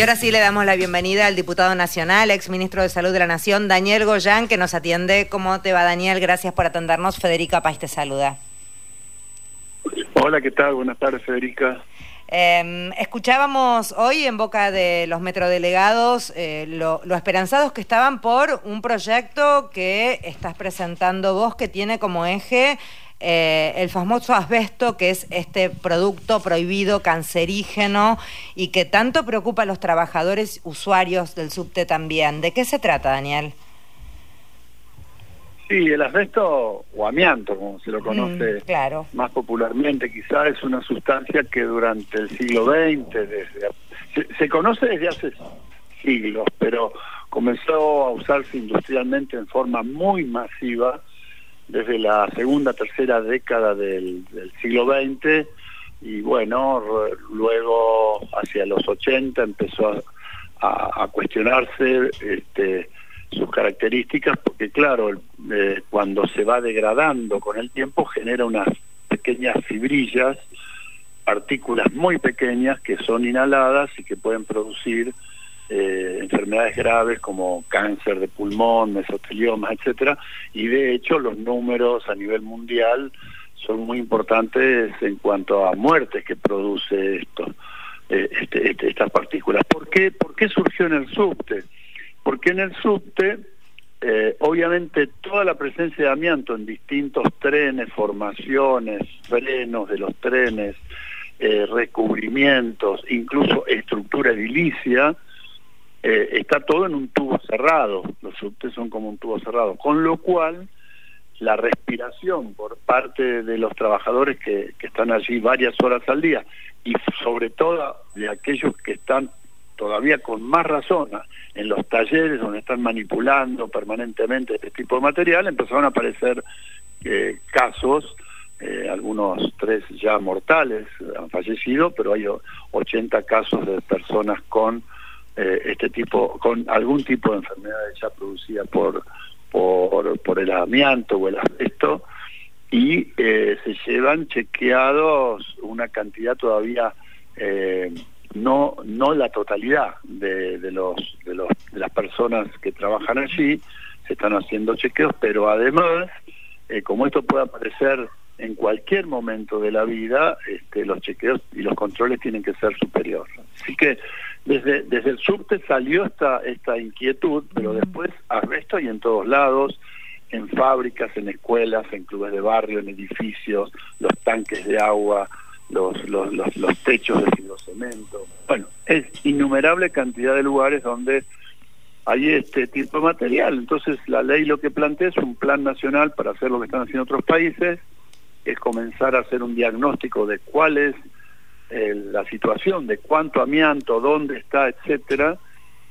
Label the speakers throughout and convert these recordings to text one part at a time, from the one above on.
Speaker 1: Y ahora sí le damos la bienvenida al diputado nacional, ex ministro de Salud de la Nación, Daniel Goyán, que nos atiende. ¿Cómo te va, Daniel? Gracias por atendernos. Federica País te saluda.
Speaker 2: Hola, ¿qué tal? Buenas tardes, Federica.
Speaker 1: Em, escuchábamos hoy en boca de los metrodelegados eh, lo, lo, esperanzados que estaban por un proyecto que estás presentando vos que tiene como eje eh, el famoso asbesto, que es este producto prohibido, cancerígeno y que tanto preocupa a los trabajadores usuarios del subte también. ¿De qué se trata, Daniel?
Speaker 2: Sí, el asbesto o amianto, como se lo mm, conoce más popularmente, quizás es una sustancia que durante el siglo XX, desde, se conoce desde hace siglos, pero comenzó a usarse industrialmente en forma muy masiva desde la segunda, tercera década del, siglo XX y bueno, luego hacia los 80 empezó a, cuestionarse este, sus características porque claro, eh, cuando se va degradando con el tiempo genera unas pequeñas fibrillas, partículas muy pequeñas que son inhaladas y que pueden producir eh, enfermedades graves como cáncer de pulmón, mesotelioma, etcétera, y de hecho los números a nivel mundial son muy importantes en cuanto a muertes que produce esto, eh, este, este, estas partículas. ¿Por qué, ¿Por qué surgió en el subte? Porque en el subte, eh, obviamente, toda la presencia de amianto en distintos trenes, formaciones, frenos de los trenes, recubrimientos, incluso estructura edilicia, eh, está todo en un tubo cerrado, los subtes son como un tubo cerrado, con lo cual la respiración por parte de los trabajadores que, que están allí varias horas al día y sobre todo de aquellos que están todavía con más razón en los talleres donde están manipulando permanentemente este tipo de material, empezaron a aparecer eh, casos, eh, algunos tres ya mortales han fallecido, pero hay 80 casos de personas con eh, este tipo, con algún tipo de enfermedades ya producida por, por, por el amianto o el asbesto, y eh, se llevan chequeados una cantidad todavía eh, no no la totalidad de, de los de los de las personas que trabajan allí se están haciendo chequeos pero además como esto puede aparecer en cualquier momento de la vida, este, los chequeos y los controles tienen que ser superiores. Así que desde, desde el subte salió esta, esta inquietud, pero después asbesto y en todos lados, en fábricas, en escuelas, en clubes de barrio, en edificios, los tanques de agua, los, los, los, los techos de fibrocemento. Bueno, es innumerable cantidad de lugares donde hay este tipo de material. Entonces la ley lo que plantea es un plan nacional para hacer lo que están haciendo otros países, es comenzar a hacer un diagnóstico de cuál es eh, la situación, de cuánto amianto, dónde está, etcétera,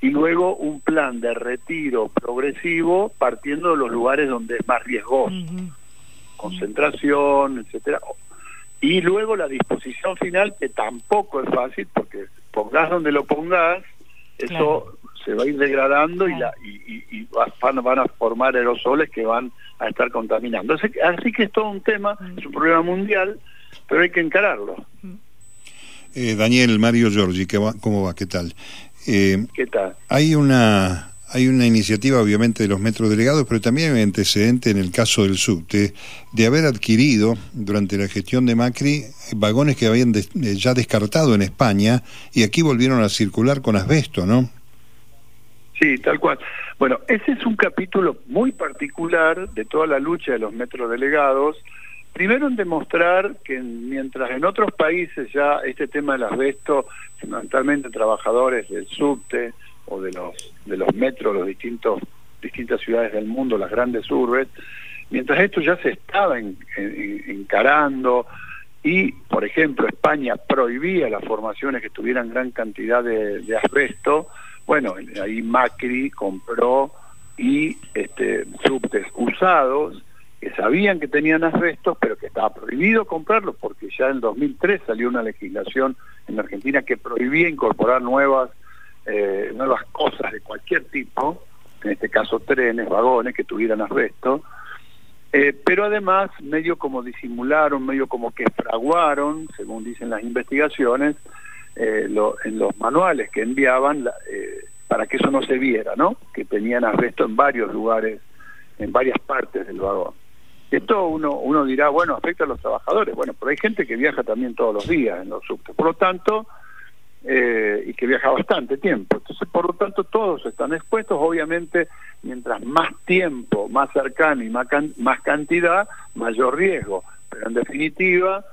Speaker 2: y luego un plan de retiro progresivo partiendo de los lugares donde es más riesgoso, concentración, etcétera, y luego la disposición final que tampoco es fácil porque pongas donde lo pongas, eso se va a ir degradando y, la, y, van, van, a formar aerosoles que van a estar contaminando. Así, que es todo un tema, es un problema mundial, pero hay que encararlo.
Speaker 3: Eh, Daniel, Mario Giorgi, ¿cómo va? ¿Qué tal?
Speaker 2: Eh, ¿Qué tal?
Speaker 3: Hay una, hay una iniciativa, obviamente, de los metros delegados, pero también hay antecedente en el caso del subte de haber adquirido durante la gestión de Macri vagones que habían eh, ya descartado en España y aquí volvieron a circular con asbesto, ¿no?
Speaker 2: Sí, tal cual. Bueno, ese es un capítulo muy particular de toda la lucha de los metrodelegados. Primero en demostrar que mientras en otros países ya este tema del asbesto, fundamentalmente trabajadores del subte o de los de los metros, los distintos distintas ciudades del mundo, las grandes urbes, mientras esto ya se estaba encarando y, por ejemplo, España prohibía las formaciones que tuvieran gran cantidad de, de asbesto, bueno, ahí Macri compró y este, subtes usados que sabían que tenían asbestos, pero que estaba prohibido comprarlos porque ya en 2003 salió una legislación en Argentina que prohibía incorporar nuevas eh, nuevas cosas de cualquier tipo, en este caso trenes, vagones que tuvieran asbesto, eh, pero además medio como disimularon, medio como que fraguaron, según dicen las investigaciones, eh, en los manuales que enviaban eh, para que eso no se viera, ¿no? Que tenían asbesto en varios lugares, en varias partes del vagón. Uno, uno dirá, bueno, afecta a los trabajadores. Bueno, pero hay gente que viaja también todos los días en los subtes. Por lo tanto, eh, y que viaja bastante tiempo. Entonces, por lo tanto, todos están expuestos. Obviamente, mientras más tiempo, más cercano y más, más cantidad, mayor riesgo. Pero en definitiva,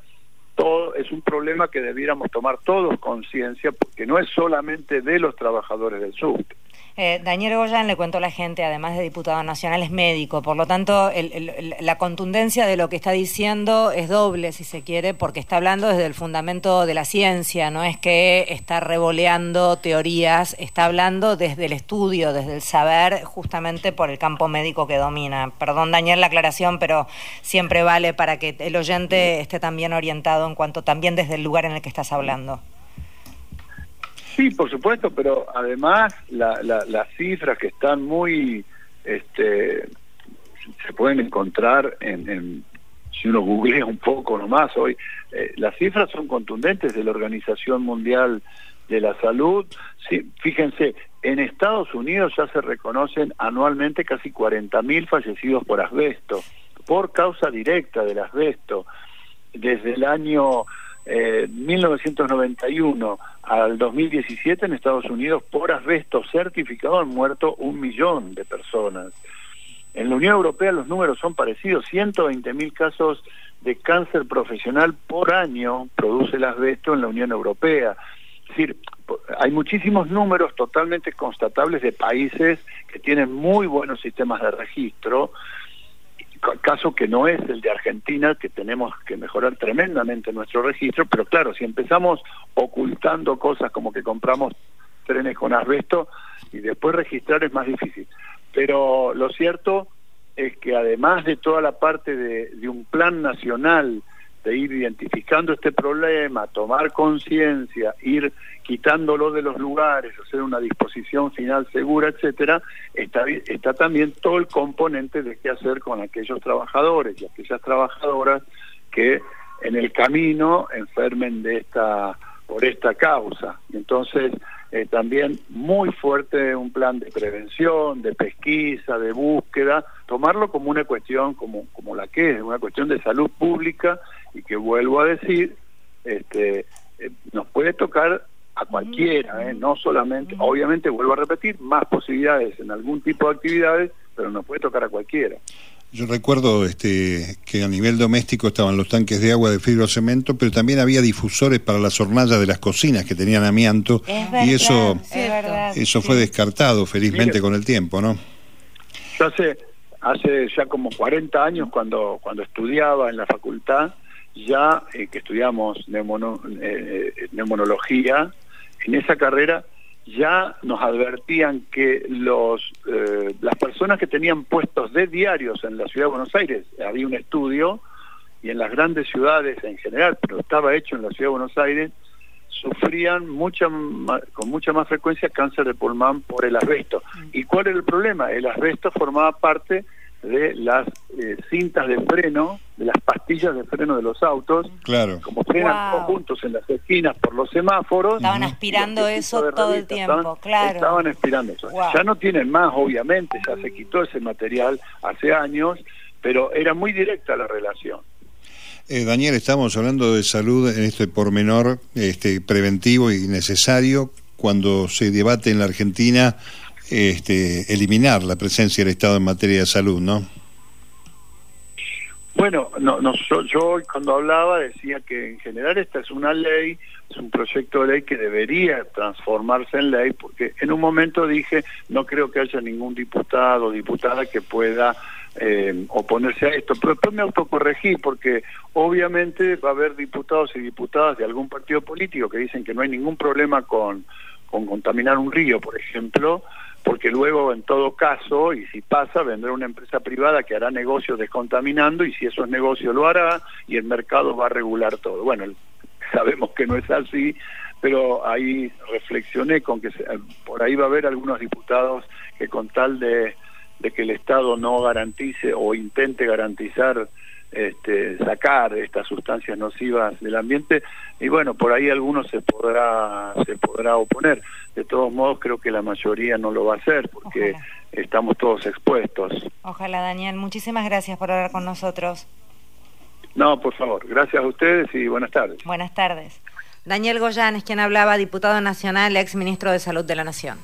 Speaker 2: todo es un problema que debiéramos tomar todos conciencia, porque no es solamente de los trabajadores del subte.
Speaker 1: Eh, Daniel Goyan, le cuento a la gente, además de diputado nacional, es médico, por lo tanto, la contundencia de lo que está diciendo es doble, si se quiere, porque está hablando desde el fundamento de la ciencia, no es que está revoleando teorías, está hablando desde el estudio, desde el saber, justamente por el campo médico que domina. Perdón, Daniel, la aclaración, pero siempre vale para que el oyente esté también orientado en cuanto también desde el lugar en el que estás hablando.
Speaker 2: Sí, por supuesto, pero además las cifras que están muy, este, se pueden encontrar en, si uno googlea un poco nomás hoy, eh, las cifras son contundentes de la Organización Mundial de la Salud. Sí, fíjense, en Estados Unidos ya se reconocen anualmente casi 40.000 fallecidos por asbesto, por causa directa del asbesto. Desde el año 1991 eh, al 2017 en Estados Unidos por asbesto certificado han muerto un millón de personas. En la Unión Europea los números son parecidos, 120 mil casos de cáncer profesional por año produce el asbesto en la Unión Europea. Es decir, hay muchísimos números totalmente constatables de países que tienen muy buenos sistemas de registro, caso que no es el de Argentina, que tenemos que mejorar tremendamente nuestro registro, pero claro, si empezamos ocultando cosas como que compramos trenes con asbesto y después registrar es más difícil. Pero lo cierto es que además de toda la parte de, de un plan nacional de ir identificando este problema, tomar conciencia, ir quitándolo de los lugares, hacer una disposición final segura, etcétera, está, está también todo el componente de qué hacer con aquellos trabajadores y aquellas trabajadoras que en el camino enfermen de esta por esta causa. Entonces, eh, también muy fuerte un plan de prevención, de pesquisa, de búsqueda, tomarlo como una cuestión como, como la que es, una cuestión de salud pública y que vuelvo a decir, este, eh, nos puede tocar a cualquiera, ¿eh? no solamente, obviamente vuelvo a repetir, más posibilidades en algún tipo de actividades, pero nos puede tocar a cualquiera.
Speaker 3: Yo recuerdo este, que a nivel doméstico estaban los tanques de agua de fibrocemento, pero también había difusores para las hornallas de las cocinas que tenían amianto y eso, eso fue descartado felizmente con el tiempo, ¿no?
Speaker 2: Yo hace, hace ya como 40 años cuando, cuando estudiaba en la facultad, ya eh, que estudiamos eh, neumonología, en esa carrera ya nos advertían que los eh, las personas que tenían puestos de diarios en la ciudad de Buenos Aires, había un estudio, y en las grandes ciudades en general, pero estaba hecho en la ciudad de Buenos Aires, sufrían mucha con mucha más frecuencia cáncer de pulmón por el asbesto. Mm. ¿Y cuál era el problema? El asbesto formaba parte de las eh, cintas de freno, de las pastillas de freno de los autos,
Speaker 3: claro.
Speaker 2: como frenan todos juntos en las esquinas por los semáforos.
Speaker 1: Estaban aspirando eso todo el tiempo, claro.
Speaker 2: Estaban aspirando eso. Ya no tienen más, obviamente, ya se quitó ese material hace años, pero era muy directa la relación.
Speaker 3: Eh, Daniel, estamos hablando de salud en este pormenor este, preventivo y necesario cuando se debate en la Argentina este, eliminar la presencia del Estado en materia de salud, ¿no?
Speaker 2: Bueno, no, no, yo, cuando hablaba decía que en general esta es una ley, es un proyecto de ley que debería transformarse en ley, porque en un momento dije, no creo que haya ningún diputado o diputada que pueda eh, oponerse a esto, pero después me autocorregí, porque obviamente va a haber diputados y diputadas de algún partido político que dicen que no hay ningún problema con, con contaminar un río, por ejemplo, porque luego en todo caso, y si pasa, vendrá una empresa privada que hará negocios descontaminando y si esos negocios lo hará y el mercado va a regular todo. Bueno, sabemos que no es así, pero ahí reflexioné con que por ahí va a haber algunos diputados que con tal de que el Estado no garantice o intente garantizar este, sacar estas sustancias nocivas del ambiente y bueno, por ahí algunos se podrá se podrá oponer. De todos modos, creo que la mayoría no lo va a hacer porque estamos todos expuestos.
Speaker 1: Ojalá, Daniel. Muchísimas gracias por hablar con nosotros.
Speaker 2: No, por favor. Gracias a ustedes y buenas tardes.
Speaker 1: Buenas tardes. Daniel Goyán es quien hablaba, diputado nacional, ex ministro de Salud de la Nación.